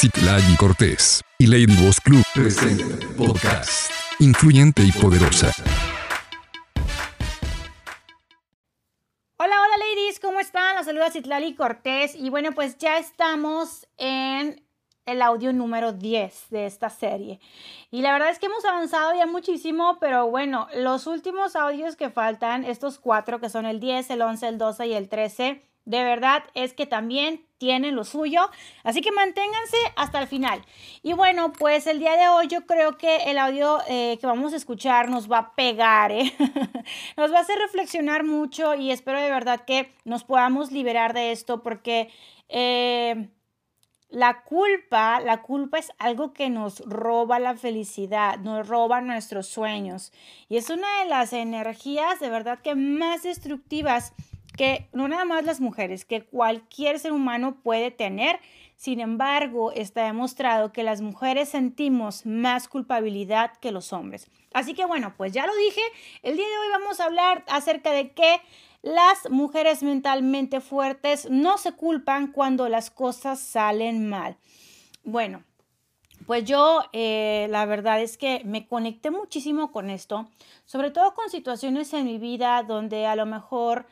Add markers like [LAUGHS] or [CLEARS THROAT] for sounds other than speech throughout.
Citlali Cortés y Lady Boss Club presenta podcast influyente y poderosa. Hola, hola ladies, ¿cómo están? Los saluda Citlali Cortés y bueno, pues ya estamos en el audio número 10 de esta serie. Y la verdad es que hemos avanzado ya muchísimo, pero bueno, los últimos audios que faltan, estos cuatro que son el 10, el 11, el 12 y el 13, de verdad es que también tienen lo suyo. Así que manténganse hasta el final. Y bueno, pues el día de hoy yo creo que el audio eh, que vamos a escuchar nos va a pegar, ¿eh? [LAUGHS] nos va a hacer reflexionar mucho y espero de verdad que nos podamos liberar de esto porque... Eh, la culpa, la culpa es algo que nos roba la felicidad, nos roba nuestros sueños. Y es una de las energías de verdad que más destructivas que no nada más las mujeres, que cualquier ser humano puede tener. Sin embargo, está demostrado que las mujeres sentimos más culpabilidad que los hombres. Así que bueno, pues ya lo dije, el día de hoy vamos a hablar acerca de que las mujeres mentalmente fuertes no se culpan cuando las cosas salen mal. Bueno, pues yo eh, la verdad es que me conecté muchísimo con esto, sobre todo con situaciones en mi vida donde a lo mejor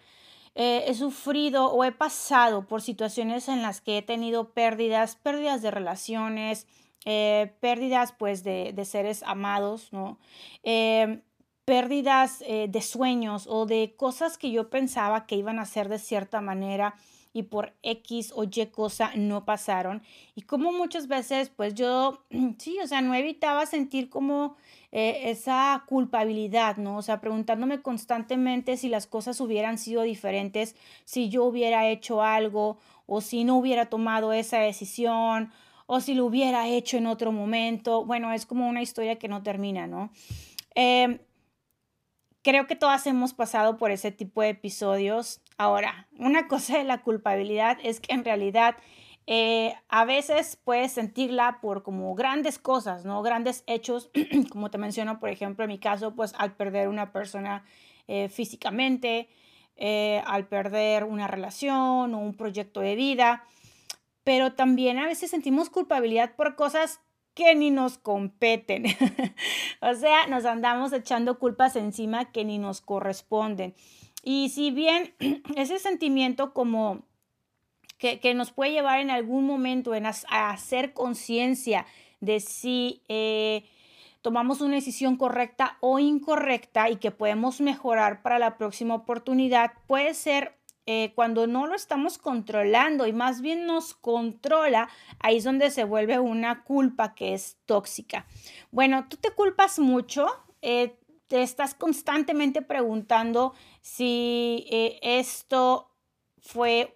eh, he sufrido o he pasado por situaciones en las que he tenido pérdidas, pérdidas de relaciones, eh, pérdidas pues de, seres amados, ¿no? Eh, pérdidas de sueños o de cosas que yo pensaba que iban a ser de cierta manera y por X o Y cosa no pasaron. Y como muchas veces, pues yo, [CLEARS THROAT] sí, o sea, no evitaba sentir como eh, esa culpabilidad, ¿no? O sea, preguntándome constantemente si las cosas hubieran sido diferentes, si yo hubiera hecho algo o si no hubiera tomado esa decisión o si lo hubiera hecho en otro momento. Bueno, es como una historia que no termina, ¿no? Em, creo que todas hemos pasado por ese tipo de episodios. Ahora, una [LAUGHS] cosa de la culpabilidad es que en realidad eh, a veces puedes sentirla por como grandes cosas, ¿no? Grandes hechos, [CLEARS THROAT] como te menciono, por ejemplo, en mi caso, pues al perder una persona eh, físicamente, eh, al perder una relación o un proyecto de vida, pero también a veces sentimos culpabilidad por cosas que ni nos competen. [LAUGHS] o sea, nos andamos echando culpas encima que ni nos corresponden. Y si bien [CLEARS THROAT] ese sentimiento como que, nos puede llevar en algún momento en a, hacer conciencia de si eh, tomamos una decisión correcta o incorrecta y que podemos mejorar para la próxima oportunidad, puede ser eh, cuando no lo estamos controlando y más bien nos controla, ahí es donde se vuelve una culpa que es tóxica. Bueno, tú te culpas mucho, eh, te estás constantemente preguntando si esto fue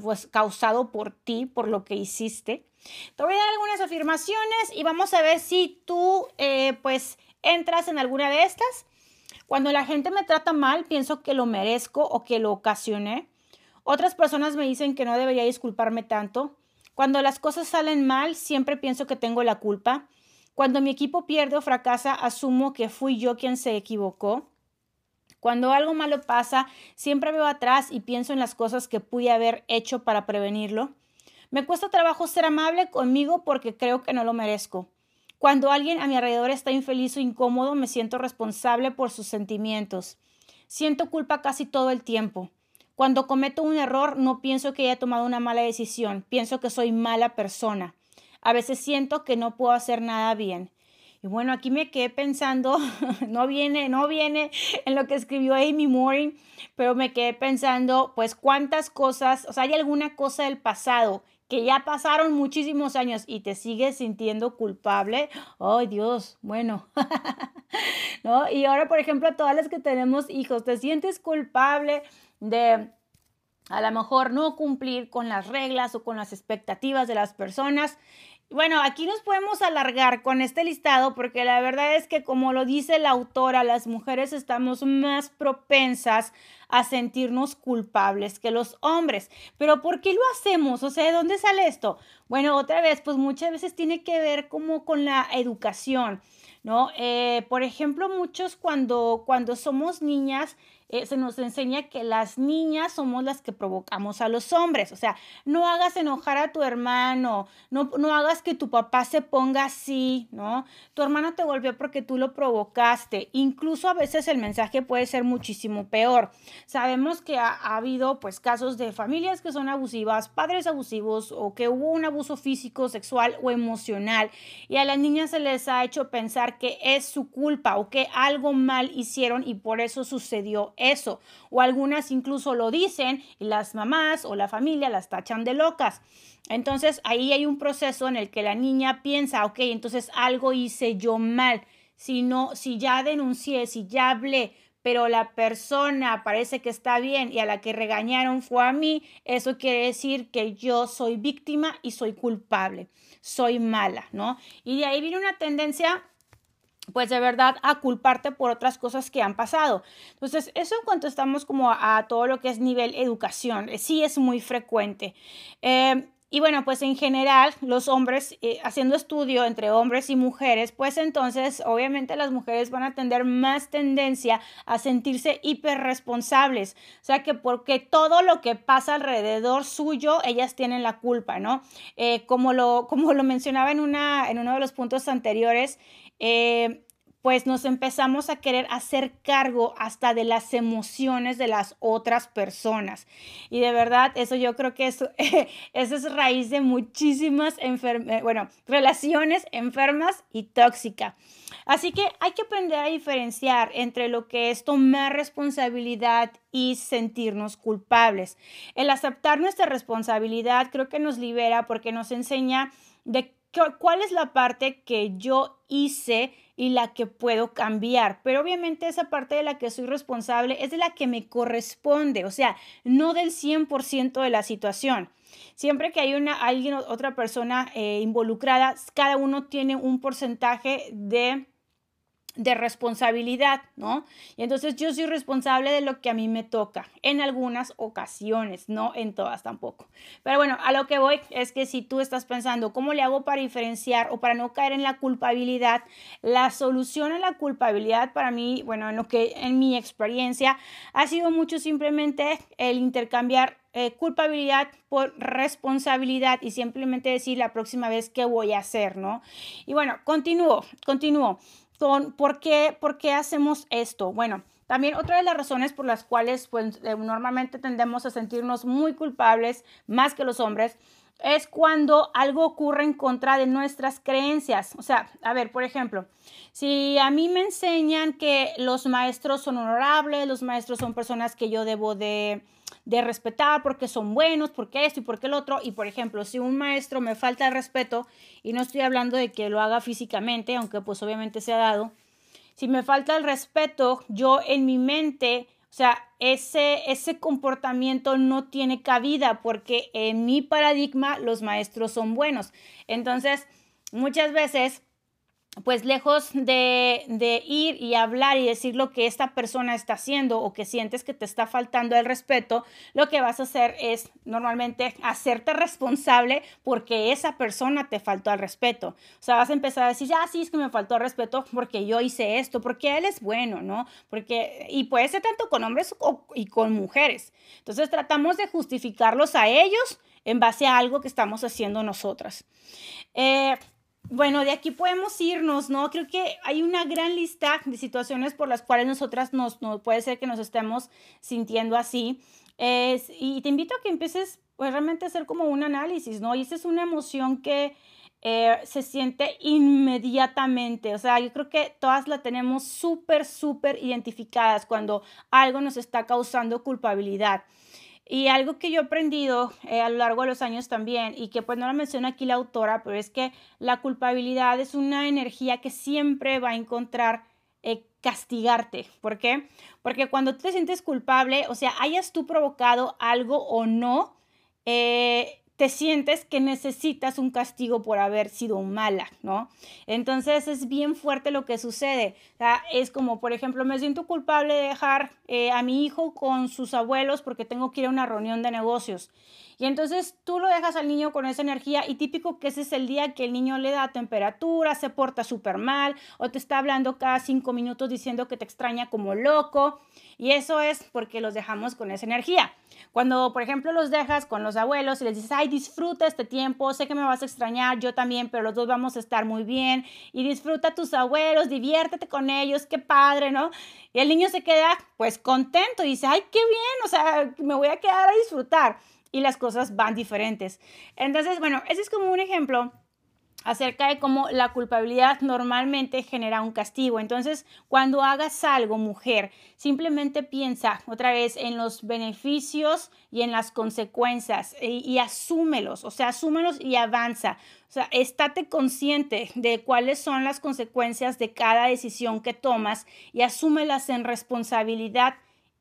pues, causado por ti, por lo que hiciste. Te voy a dar algunas afirmaciones y vamos a ver si tú pues entras en alguna de estas. Cuando la gente me trata mal, pienso que lo merezco o que lo ocasioné. Otras personas me dicen que no debería disculparme tanto. Cuando las cosas salen mal, siempre pienso que tengo la culpa. Cuando mi equipo pierde o fracasa, asumo que fui yo quien se equivocó. Cuando algo malo pasa, siempre veo atrás y pienso en las cosas que pude haber hecho para prevenirlo. Me cuesta trabajo ser amable conmigo porque creo que no lo merezco. Cuando alguien a mi alrededor está infeliz o incómodo, me siento responsable por sus sentimientos. Siento culpa casi todo el tiempo. Cuando cometo un error, no pienso que haya tomado una mala decisión, pienso que soy mala persona. A veces siento que no puedo hacer nada bien. Y bueno, aquí me quedé pensando, [LAUGHS] no viene, no viene en lo que escribió Amy Moore, pero me quedé pensando, pues cuántas cosas, o sea, hay alguna cosa del pasado que ya pasaron muchísimos años y te sigues sintiendo culpable, ¡ay Dios! Bueno, [LAUGHS] ¿no? Y ahora, por ejemplo, todas las que tenemos hijos, te sientes culpable de a lo mejor no cumplir con las reglas o con las expectativas de las personas bueno, aquí nos podemos alargar con este listado porque la verdad es que como lo dice la autora, las mujeres estamos más propensas a sentirnos culpables que los hombres. Pero ¿por qué lo hacemos? O sea, ¿de dónde sale esto? Bueno, otra vez, pues muchas veces tiene que ver como con la educación, ¿no? Eh, por ejemplo, muchos cuando, cuando somos niñas, eh, se nos enseña que las niñas somos las que provocamos a los hombres. O sea, no hagas enojar a tu hermano, no, no hagas que tu papá se ponga así, ¿no? Tu hermano te volvió porque tú lo provocaste. Incluso a veces el mensaje puede ser muchísimo peor. Sabemos que ha, ha habido pues casos de familias que son abusivas, padres abusivos o que hubo un abuso físico, sexual o emocional y a las niñas se les ha hecho pensar que es su culpa o que algo mal hicieron y por eso sucedió eso. O algunas incluso lo dicen y las mamás o la familia las tachan de locas. Entonces ahí hay un proceso en el que la niña piensa, ok, entonces algo hice yo mal. Si no, si ya denuncié, si ya hablé, pero la persona parece que está bien y a la que regañaron fue a mí, eso quiere decir que yo soy víctima y soy culpable, soy mala, ¿no? Y de ahí viene una tendencia pues de verdad a culparte por otras cosas que han pasado. Entonces, eso en cuanto estamos como a, todo lo que es nivel educación, eh, sí es muy frecuente. Eh, y bueno, pues en general los hombres, eh, haciendo estudio entre hombres y mujeres, pues entonces obviamente las mujeres van a tener más tendencia a sentirse hiperresponsables. O sea que porque todo lo que pasa alrededor suyo, ellas tienen la culpa, ¿no? como, lo, como lo mencionaba en, una, en uno de los puntos anteriores, eh, pues nos empezamos a querer hacer cargo hasta de las emociones de las otras personas. Y de verdad, eso yo creo que eso, [LAUGHS] eso es raíz de muchísimas eh, bueno, relaciones enfermas y tóxicas. Así que hay que aprender a diferenciar entre lo que es tomar responsabilidad y sentirnos culpables. El aceptar nuestra responsabilidad creo que nos libera porque nos enseña de cuál es la parte que yo hice y la que puedo cambiar. Pero obviamente esa parte de la que soy responsable es de la que me corresponde, o sea, no del 100% de la situación. Siempre que hay una, alguien, otra persona eh, involucrada, cada uno tiene un porcentaje de de responsabilidad, ¿no? Y entonces yo soy responsable de lo que a mí me toca en algunas ocasiones, no en todas tampoco. Pero bueno, a lo que voy es que si tú estás pensando, ¿cómo le hago para diferenciar o para no caer en la culpabilidad? La solución a la culpabilidad para mí, bueno, en lo que en mi experiencia ha sido mucho simplemente el intercambiar eh, culpabilidad por responsabilidad y simplemente decir la próxima vez qué voy a hacer, ¿no? Y bueno, continúo, continúo. ¿Por qué, ¿por qué hacemos esto? Bueno, también otra de las razones por las cuales pues, eh, normalmente tendemos a sentirnos muy culpables más que los hombres es cuando algo ocurre en contra de nuestras creencias. O sea, a ver, por ejemplo, si a mí me enseñan que los maestros son honorables, los maestros son personas que yo debo de, de respetar porque son buenos, porque esto y porque el otro. Y por ejemplo, si un maestro me falta el respeto, y no estoy hablando de que lo haga físicamente, aunque pues obviamente se ha dado, si me falta el respeto, yo en mi mente, o sea, ese, ese comportamiento no tiene cabida porque en mi paradigma los maestros son buenos. Entonces, muchas veces pues lejos de, ir y hablar y decir lo que esta persona está haciendo o que sientes que te está faltando el respeto, lo que vas a hacer es normalmente hacerte responsable porque esa persona te faltó al respeto. O sea, vas a empezar a decir, ya sí, es que me faltó el respeto porque yo hice esto, porque él es bueno, ¿no? Porque, y puede ser tanto con hombres y con mujeres. Entonces tratamos de justificarlos a ellos en base a algo que estamos haciendo nosotras. Eh, bueno, de aquí podemos irnos, ¿no? Creo que hay una gran lista de situaciones por las cuales nosotras nos, no, puede ser que nos estemos sintiendo así. y te invito a que empieces pues, realmente a hacer como un análisis, ¿no? Y esa es una emoción que eh, se siente inmediatamente. O sea, yo creo que todas la tenemos súper, súper identificadas cuando algo nos está causando culpabilidad. Y algo que yo he aprendido eh, a lo largo de los años también, y que pues no lo menciona aquí la autora, pero es que la culpabilidad es una energía que siempre va a encontrar eh, castigarte. ¿Por qué? Porque cuando tú te sientes culpable, o sea, hayas tú provocado algo o no, eh, te sientes que necesitas un castigo por haber sido mala, ¿no? Entonces es bien fuerte lo que sucede. es como, por ejemplo, me siento culpable de dejar eh, a mi hijo con sus abuelos porque tengo que ir a una reunión de negocios. Y entonces tú lo dejas al niño con esa energía y típico que ese es el día que el niño le da temperatura, se porta súper mal o te está hablando cada cinco minutos diciendo que te extraña como loco. Y eso es porque los dejamos con esa energía. Cuando, por ejemplo, los dejas con los abuelos y les dices, ay, disfruta este tiempo, sé que me vas a extrañar, yo también, pero los dos vamos a estar muy bien y disfruta a tus abuelos, diviértete con ellos, qué padre, ¿no? Y el niño se queda pues contento y dice, ay, qué bien, o sea, me voy a quedar a disfrutar y las cosas van diferentes. Entonces, bueno, ese es como un ejemplo acerca de cómo la culpabilidad normalmente genera un castigo. Entonces, cuando hagas algo, mujer, simplemente piensa otra vez en los beneficios y en las consecuencias y, asúmelos, o sea, asúmelos y avanza. O sea, estate consciente de cuáles son las consecuencias de cada decisión que tomas y asúmelas en responsabilidad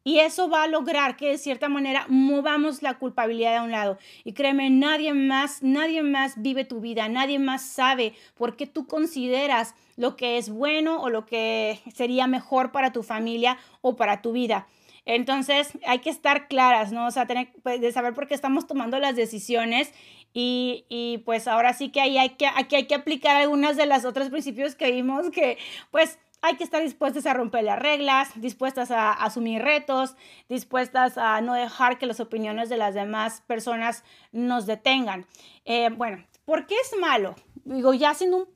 y eso va a lograr que de cierta manera movamos la culpabilidad a un lado. Y créeme, nadie más, nadie más vive tu vida, nadie más sabe por qué tú consideras lo que es bueno o lo que sería mejor para tu familia o para tu vida. Entonces hay que estar claras, ¿no? O sea, tener, pues, de saber por qué estamos tomando las decisiones y, y, pues ahora sí que ahí hay que, aquí hay que aplicar algunas de las otros principios que vimos que pues hay que estar dispuestas a romper las reglas, dispuestas a asumir retos, dispuestas a no dejar que las opiniones de las demás personas nos detengan. Eh, bueno, ¿por qué es malo? Digo, ya siendo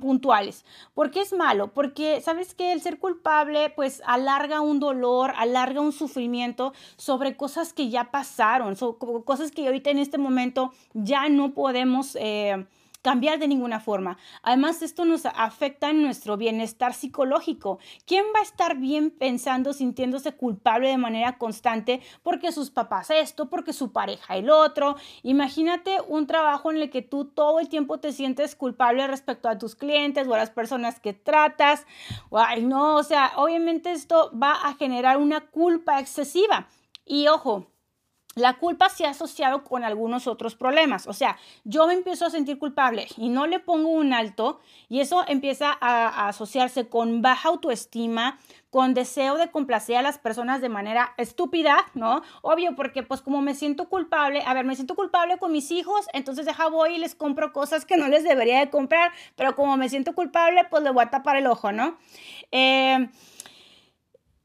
puntuales. ¿Por qué es malo? Porque, ¿sabes que El ser culpable, pues, alarga un dolor, alarga un sufrimiento sobre cosas que ya pasaron, sobre cosas que ahorita en este momento ya no podemos... Eh, cambiar de ninguna forma. Además, esto nos afecta en nuestro bienestar psicológico. ¿Quién va a estar bien pensando, sintiéndose culpable de manera constante porque sus papás esto, porque su pareja el otro? Imagínate un trabajo en el que tú todo el tiempo te sientes culpable respecto a tus clientes o a las personas que tratas. Ay, no, o sea, obviamente esto va a generar una culpa excesiva. Y ojo, la culpa se ha asociado con algunos otros problemas. O sea, yo me empiezo a sentir culpable y no le pongo un alto y eso empieza a, asociarse con baja autoestima, con deseo de complacer a las personas de manera estúpida, ¿no? Obvio, porque pues como me siento culpable, a ver, me siento culpable con mis hijos, entonces deja voy y les compro cosas que no les debería de comprar, pero como me siento culpable, pues le voy a tapar el ojo, ¿no? Eh,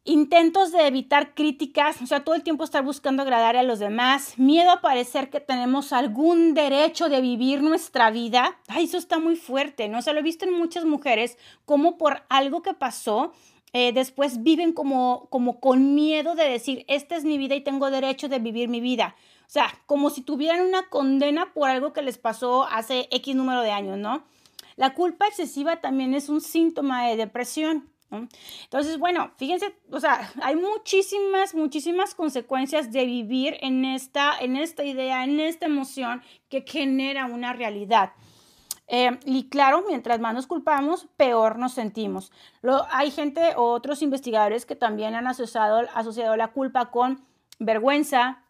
intentos de evitar críticas, o sea, todo el tiempo estar buscando agradar a los demás, miedo a parecer que tenemos algún derecho de vivir nuestra vida. Ay, eso está muy fuerte, ¿no? O sea, lo he visto en muchas mujeres como por algo que pasó, eh, después viven como, como con miedo de decir, esta es mi vida y tengo derecho de vivir mi vida. O sea, como si tuvieran una condena por algo que les pasó hace X número de años, ¿no? La culpa excesiva también es un síntoma de depresión. Entonces, bueno, fíjense, o sea, hay muchísimas, muchísimas consecuencias de vivir en esta, en esta idea, en esta emoción que genera una realidad. Eh, y claro, mientras más nos culpamos, peor nos sentimos. Hay gente otros investigadores que también han asociado la culpa con vergüenza,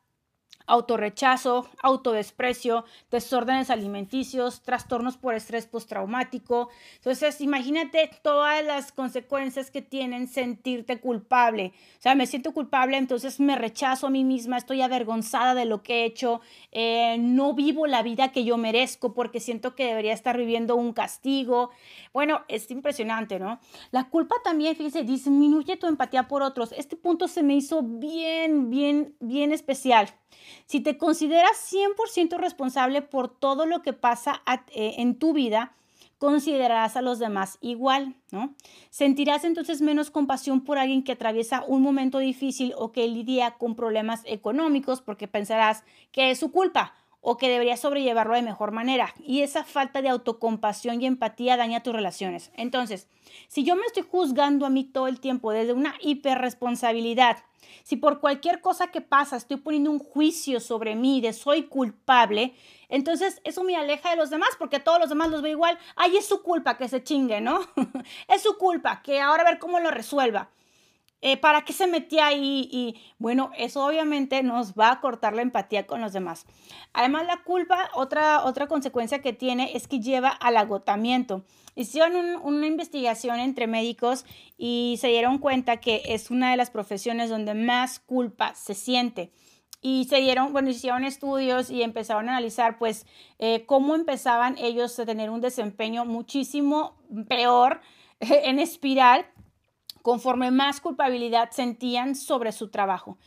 autorrechazo, autodesprecio, desórdenes alimenticios, trastornos por estrés postraumático. Entonces, imagínate todas las consecuencias que tienen sentirte culpable. O sea, me siento culpable, entonces me rechazo a mí misma, estoy avergonzada de lo que he hecho, eh, no vivo la vida que yo merezco porque siento que debería estar viviendo un castigo. Bueno, es impresionante, ¿no? La culpa también, fíjese, disminuye tu empatía por otros. Este punto se me hizo bien, bien, bien especial. Si te consideras 100% responsable por todo lo que pasa eh, en tu vida, considerarás a los demás igual, ¿no? Sentirás entonces menos compasión por alguien que atraviesa un momento difícil o que lidia con problemas económicos porque pensarás que es su culpa o que deberías sobrellevarlo de mejor manera. Y esa falta de autocompasión y empatía daña tus relaciones. Entonces, si yo me estoy juzgando a mí todo el tiempo desde una hiperresponsabilidad, si por cualquier cosa que pasa estoy poniendo un juicio sobre mí de soy culpable, entonces eso me aleja de los demás porque todos los demás los veo igual. Ay, es su culpa que se chingue, ¿no? [LAUGHS] es su culpa que ahora a ver cómo lo resuelva. Eh, ¿para qué se metía ahí? Y bueno, eso obviamente nos va a cortar la empatía con los demás. Además, la culpa, otra, otra consecuencia que tiene es que lleva al agotamiento. Hicieron una investigación entre médicos y se dieron cuenta que es una de las profesiones donde más culpa se siente y se dieron, bueno, hicieron estudios y empezaron a analizar pues eh, cómo empezaban ellos a tener un desempeño muchísimo peor [LAUGHS] en espiral conforme más culpabilidad sentían sobre su trabajo.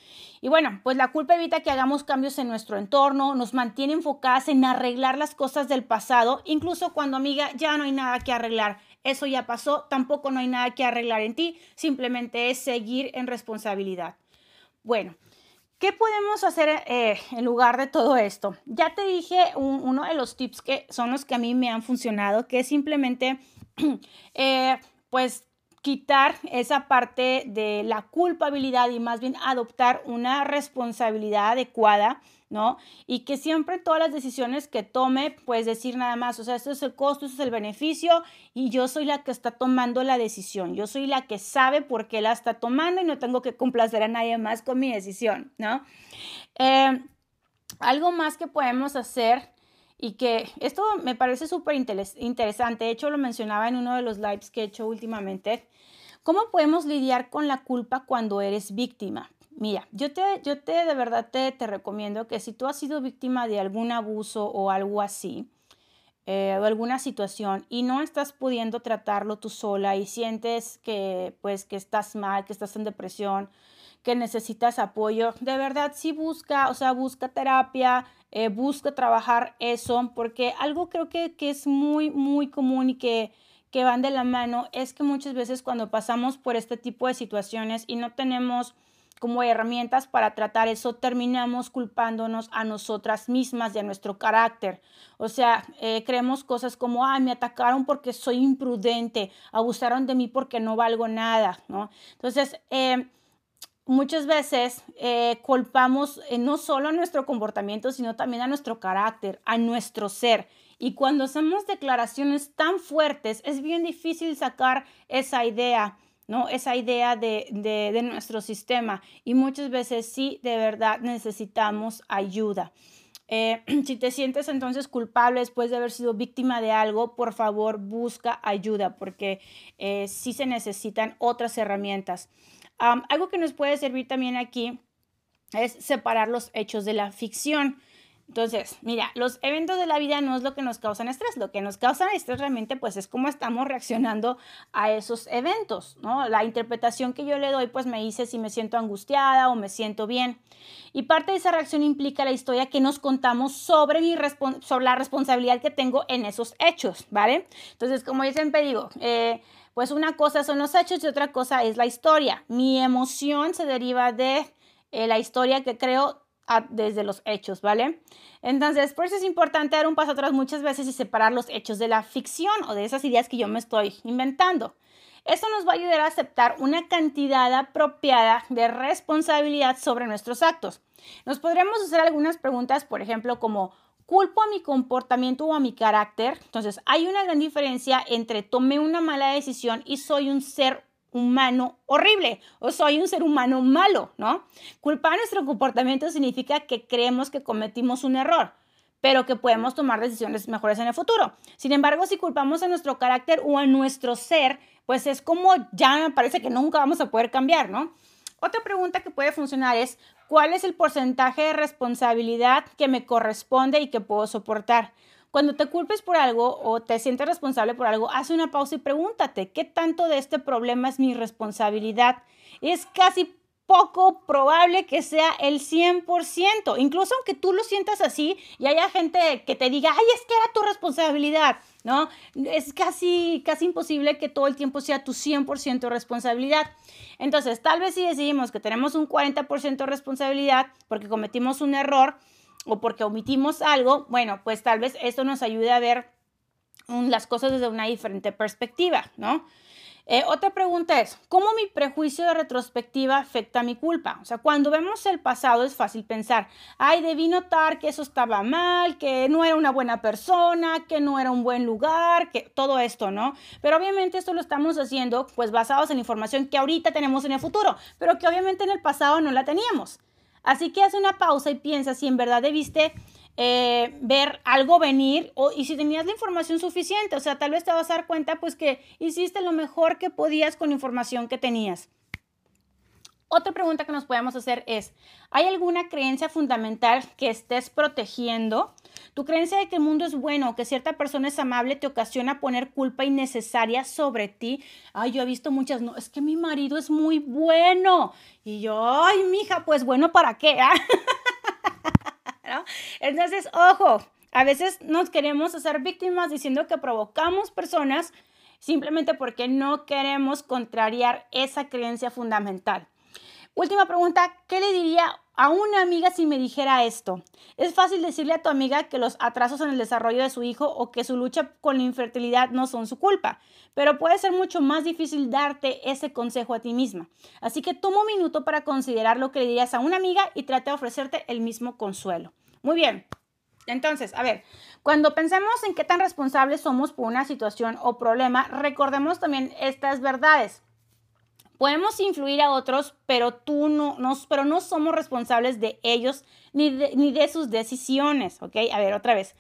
Y bueno, pues la culpa evita que hagamos cambios en nuestro entorno, nos mantiene enfocadas en arreglar las cosas del pasado, incluso cuando amiga ya no hay nada que arreglar. Eso ya pasó, tampoco no hay nada que arreglar en ti, simplemente es seguir en responsabilidad. Bueno, ¿Qué podemos hacer eh, en lugar de todo esto? Ya te dije uno de los tips que son los que a mí me han funcionado, que es simplemente, [CLEARS THROAT] eh, pues, quitar esa parte de la culpabilidad y más bien adoptar una responsabilidad adecuada, ¿no? Y que siempre todas las decisiones que tome, pues decir nada más, o sea, esto es el costo, esto es el beneficio y yo soy la que está tomando la decisión, yo soy la que sabe por qué la está tomando y no tengo que complacer a nadie más con mi decisión, ¿no? Eh, algo más que podemos hacer y que esto me parece súper interesante, de hecho lo mencionaba en uno de los lives que he hecho últimamente, ¿cómo podemos lidiar con la culpa cuando eres víctima? Mira, yo te, yo te de verdad te, te recomiendo que si tú has sido víctima de algún abuso o algo así, eh, o alguna situación y no estás pudiendo tratarlo tú sola y sientes que pues que estás mal, que estás en depresión, que necesitas apoyo, de verdad sí busca, o sea, busca terapia, eh, busca trabajar eso, porque algo creo que, que es muy, muy común y que, que van de la mano es que muchas veces cuando pasamos por este tipo de situaciones y no tenemos como herramientas para tratar eso, terminamos culpándonos a nosotras mismas y a nuestro carácter. O sea, eh, creemos cosas como, ay, me atacaron porque soy imprudente, abusaron de mí porque no valgo nada, ¿no? Entonces, eh, muchas veces eh, culpamos eh, no solo a nuestro comportamiento, sino también a nuestro carácter, a nuestro ser. Y cuando hacemos declaraciones tan fuertes, es bien difícil sacar esa idea, ¿no? Esa idea de, de, nuestro sistema. Y muchas veces sí, de verdad necesitamos ayuda. Eh, [CLEARS THROAT] si te sientes entonces culpable después de haber sido víctima de algo, por favor busca ayuda porque sí se necesitan otras herramientas algo que nos puede servir también aquí es separar los hechos de la ficción. Entonces, mira, los eventos de la vida no es lo que nos causan estrés, lo que nos causa estrés realmente pues es cómo estamos reaccionando a esos eventos, ¿no? La interpretación que yo le doy pues me dice si me siento angustiada o me siento bien. Y parte de esa reacción implica la historia que nos contamos sobre, mi sobre la responsabilidad que tengo en esos hechos, ¿vale? Entonces, como yo siempre eh, pues una cosa son los hechos y otra cosa es la historia. Mi emoción se deriva de eh, la historia que creo desde los hechos, ¿vale? Entonces, por eso es importante dar un paso atrás muchas veces y separar los hechos de la ficción o de esas ideas que yo me estoy inventando. Eso nos va a ayudar a aceptar una cantidad apropiada de responsabilidad sobre nuestros actos. Nos podremos hacer algunas preguntas, por ejemplo, como culpo a mi comportamiento o a mi carácter. Entonces, hay una gran diferencia entre tomé una mala decisión y soy un ser humano horrible o soy un ser humano malo, ¿no? Culpar nuestro comportamiento significa que creemos que cometimos un error, pero que podemos tomar decisiones mejores en el futuro. Sin embargo, si culpamos a nuestro carácter o a nuestro ser, pues es como ya me parece que nunca vamos a poder cambiar, ¿no? Otra pregunta que puede funcionar es, ¿cuál es el porcentaje de responsabilidad que me corresponde y que puedo soportar? Cuando te culpes por algo o te sientes responsable por algo, haz una pausa y pregúntate, ¿qué tanto de este problema es mi responsabilidad? Es casi poco probable que sea el 100%. Incluso aunque tú lo sientas así y haya gente que te diga, ay, es que era tu responsabilidad, ¿no? Es casi, casi imposible que todo el tiempo sea tu 100% responsabilidad. Entonces, tal vez si decidimos que tenemos un 40% de responsabilidad porque cometimos un error o porque omitimos algo, bueno, pues tal vez esto nos ayude a ver las cosas desde una diferente perspectiva, ¿no? Eh, otra pregunta es, ¿cómo mi prejuicio de retrospectiva afecta mi culpa? O sea, cuando vemos el pasado es fácil pensar, ay, debí notar que eso estaba mal, que no era una buena persona, que no era un buen lugar, que todo esto, ¿no? Pero obviamente esto lo estamos haciendo pues basados en información que ahorita tenemos en el futuro, pero que obviamente en el pasado no la teníamos. Así que haz una pausa y piensa si en verdad debiste eh, ver algo venir o, y si tenías la información suficiente, o sea, tal vez te vas a dar cuenta pues que hiciste lo mejor que podías con la información que tenías. Otra pregunta que nos podemos hacer es, ¿hay alguna creencia fundamental que estés protegiendo? ¿Tu creencia de que el mundo es bueno o que cierta persona es amable te ocasiona poner culpa innecesaria sobre ti? Ay, yo he visto muchas, no, es que mi marido es muy bueno. Y yo, ay, mija, pues bueno, ¿para qué? ¿Ah? [LAUGHS] Entonces, ojo, a veces nos queremos hacer víctimas diciendo que provocamos personas simplemente porque no queremos contrariar esa creencia fundamental. Última pregunta, ¿qué le diría a una amiga si me dijera esto? Es fácil decirle a tu amiga que los atrasos en el desarrollo de su hijo o que su lucha con la infertilidad no son su culpa, pero puede ser mucho más difícil darte ese consejo a ti misma. Así que toma un minuto para considerar lo que le dirías a una amiga y trate de ofrecerte el mismo consuelo. Muy bien. Entonces, a ver, cuando pensemos en qué tan responsables somos por una situación o problema, recordemos también estas verdades. Podemos influir a otros, pero tú no, pero no somos responsables de ellos ni de, ni de sus decisiones, ¿ok? A ver, otra vez.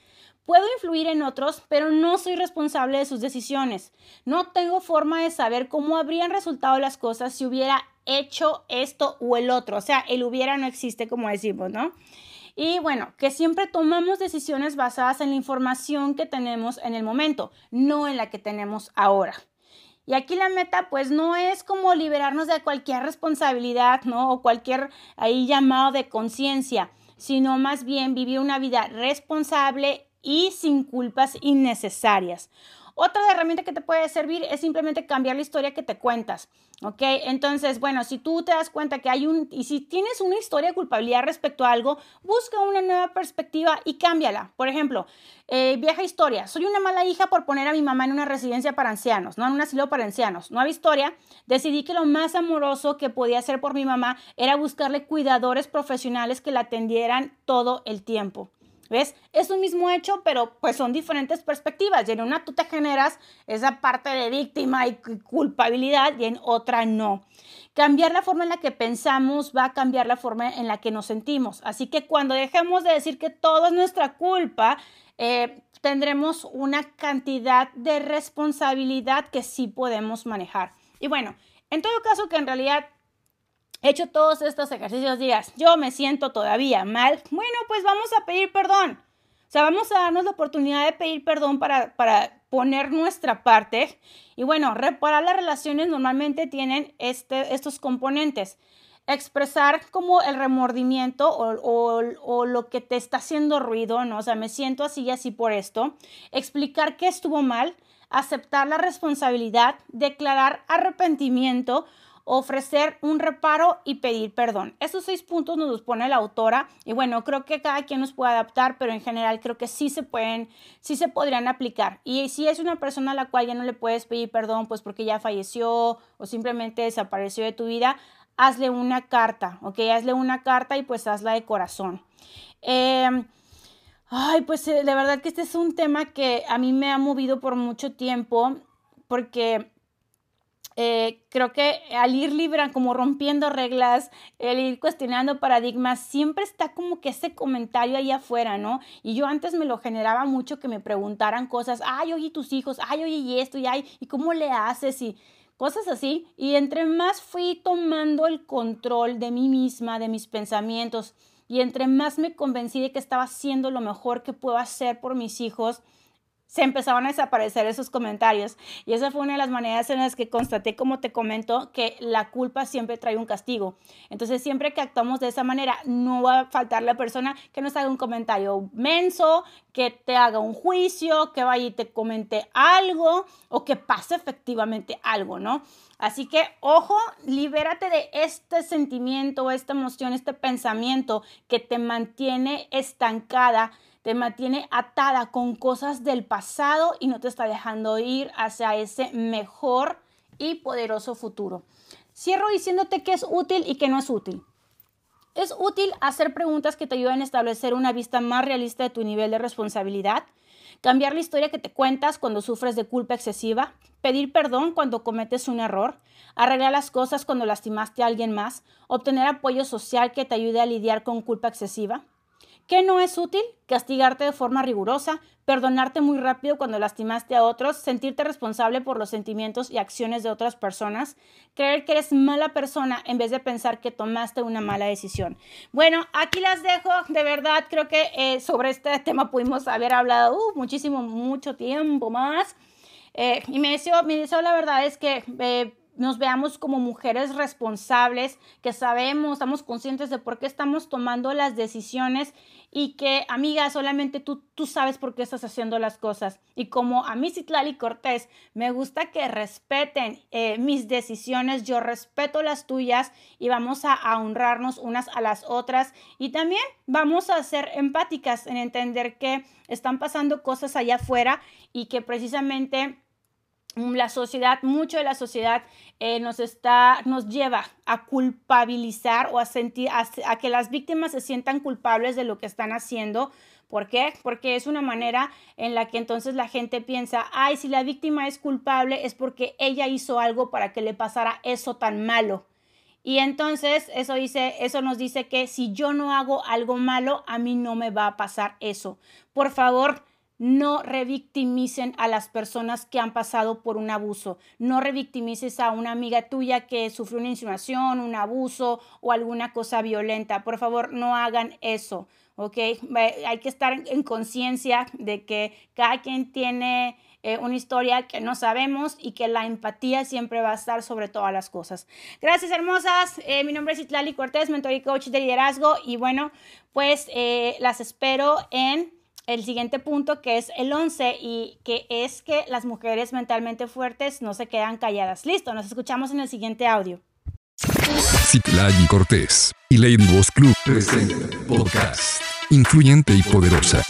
Puedo influir en otros, pero no soy responsable de sus decisiones. No tengo forma de saber cómo habrían resultado las cosas si hubiera hecho esto o el otro. O sea, el hubiera no existe, como decimos, ¿no? Y bueno, que siempre tomamos decisiones basadas en la información que tenemos en el momento, no en la que tenemos ahora. Y aquí la meta pues no es como liberarnos de cualquier responsabilidad, ¿no? O cualquier ahí llamado de conciencia, sino más bien vivir una vida responsable y sin culpas innecesarias. Otra herramienta que te puede servir es simplemente cambiar la historia que te cuentas, ¿ok? Entonces, bueno, si tú te das cuenta que hay un, y si tienes una historia de culpabilidad respecto a algo, busca una nueva perspectiva y cámbiala. Por ejemplo, eh, vieja historia, soy una mala hija por poner a mi mamá en una residencia para ancianos, no en un asilo para ancianos. Nueva historia, decidí que lo más amoroso que podía hacer por mi mamá era buscarle cuidadores profesionales que la atendieran todo el tiempo. ¿Ves? Es un mismo hecho, pero pues son diferentes perspectivas. Y en una tú te generas esa parte de víctima y culpabilidad y en otra no. Cambiar la forma en la que pensamos va a cambiar la forma en la que nos sentimos. Así que cuando dejemos de decir que todo es nuestra culpa, eh, tendremos una cantidad de responsabilidad que sí podemos manejar. Y bueno, en todo caso que en realidad hecho todos estos ejercicios, digas, yo me siento todavía mal, bueno, pues vamos a pedir perdón. O sea, vamos a darnos la oportunidad de pedir perdón para, para poner nuestra parte. Y bueno, reparar las relaciones normalmente tienen este, estos componentes. Expresar como el remordimiento o, o, lo que te está haciendo ruido, ¿no? O sea, me siento así y así por esto. Explicar qué estuvo mal. Aceptar la responsabilidad. Declarar arrepentimiento ofrecer un reparo y pedir perdón. Esos seis puntos nos los pone la autora y bueno, creo que cada quien nos puede adaptar, pero en general creo que sí se pueden, sí se podrían aplicar. Y si es una persona a la cual ya no le puedes pedir perdón, pues porque ya falleció o simplemente desapareció de tu vida, hazle una carta, ¿ok? Hazle una carta y pues hazla de corazón. Em, ay, pues eh, de verdad que este es un tema que a mí me ha movido por mucho tiempo porque eh, creo que al ir libre, como rompiendo reglas, el ir cuestionando paradigmas, siempre está como que ese comentario ahí afuera, ¿no? Y yo antes me lo generaba mucho que me preguntaran cosas, ay, oye, tus hijos, ay, oye, y esto, y ay, ¿y cómo le haces? Y cosas así. Y entre más fui tomando el control de mí misma, de mis pensamientos, y entre más me convencí de que estaba haciendo lo mejor que puedo hacer por mis hijos, se empezaban a desaparecer esos comentarios. Y esa fue una de las maneras en las que constaté, como te comento, que la culpa siempre trae un castigo. Entonces, siempre que actuamos de esa manera, no va a faltar la persona que nos haga un comentario menso, que te haga un juicio, que vaya y te comente algo o que pase efectivamente algo, ¿no? Así que, ojo, libérate de este sentimiento, esta emoción, este pensamiento que te mantiene estancada te mantiene atada con cosas del pasado y no te está dejando ir hacia ese mejor y poderoso futuro. Cierro diciéndote que es útil y que no es útil. Es útil hacer preguntas que te ayuden a establecer una vista más realista de tu nivel de responsabilidad, cambiar la historia que te cuentas cuando sufres de culpa excesiva, pedir perdón cuando cometes un error, arreglar las cosas cuando lastimaste a alguien más, obtener apoyo social que te ayude a lidiar con culpa excesiva. ¿Qué no es útil? Castigarte de forma rigurosa, perdonarte muy rápido cuando lastimaste a otros, sentirte responsable por los sentimientos y acciones de otras personas, creer que eres mala persona en vez de pensar que tomaste una mala decisión. Bueno, aquí las dejo, de verdad creo que eh, sobre este tema pudimos haber hablado uh, muchísimo, mucho tiempo más. Eh, y me deseo, la verdad es que... Eh, nos veamos como mujeres responsables, que sabemos, estamos conscientes de por qué estamos tomando las decisiones y que, amiga, solamente tú, tú sabes por qué estás haciendo las cosas. Y como a mí, Citlali Cortés, me gusta que respeten eh, mis decisiones, yo respeto las tuyas y vamos a, a honrarnos unas a las otras y también vamos a ser empáticas en entender que están pasando cosas allá afuera y que precisamente la sociedad, mucho de la sociedad eh, nos está, nos lleva a culpabilizar o a sentir, a, que las víctimas se sientan culpables de lo que están haciendo. ¿Por qué? Porque es una manera en la que entonces la gente piensa, ay, si la víctima es culpable es porque ella hizo algo para que le pasara eso tan malo. Y entonces eso dice, eso nos dice que si yo no hago algo malo, a mí no me va a pasar eso. Por favor, no revictimicen a las personas que han pasado por un abuso. No revictimices a una amiga tuya que sufrió una insinuación, un abuso o alguna cosa violenta. Por favor, no hagan eso. ¿Ok? Hay que estar en conciencia de que cada quien tiene eh, una historia que no sabemos y que la empatía siempre va a estar sobre todas las cosas. Gracias, hermosas. Eh, mi nombre es Itlali Cortés, mentor y coach de liderazgo. Y bueno, pues eh, las espero en el siguiente punto que es el 11 y que es que las mujeres mentalmente fuertes no se quedan calladas. Listo, nos escuchamos en el siguiente audio. Citlali Cortés y Lady Boss Club presenta podcast Influyente y poderosa.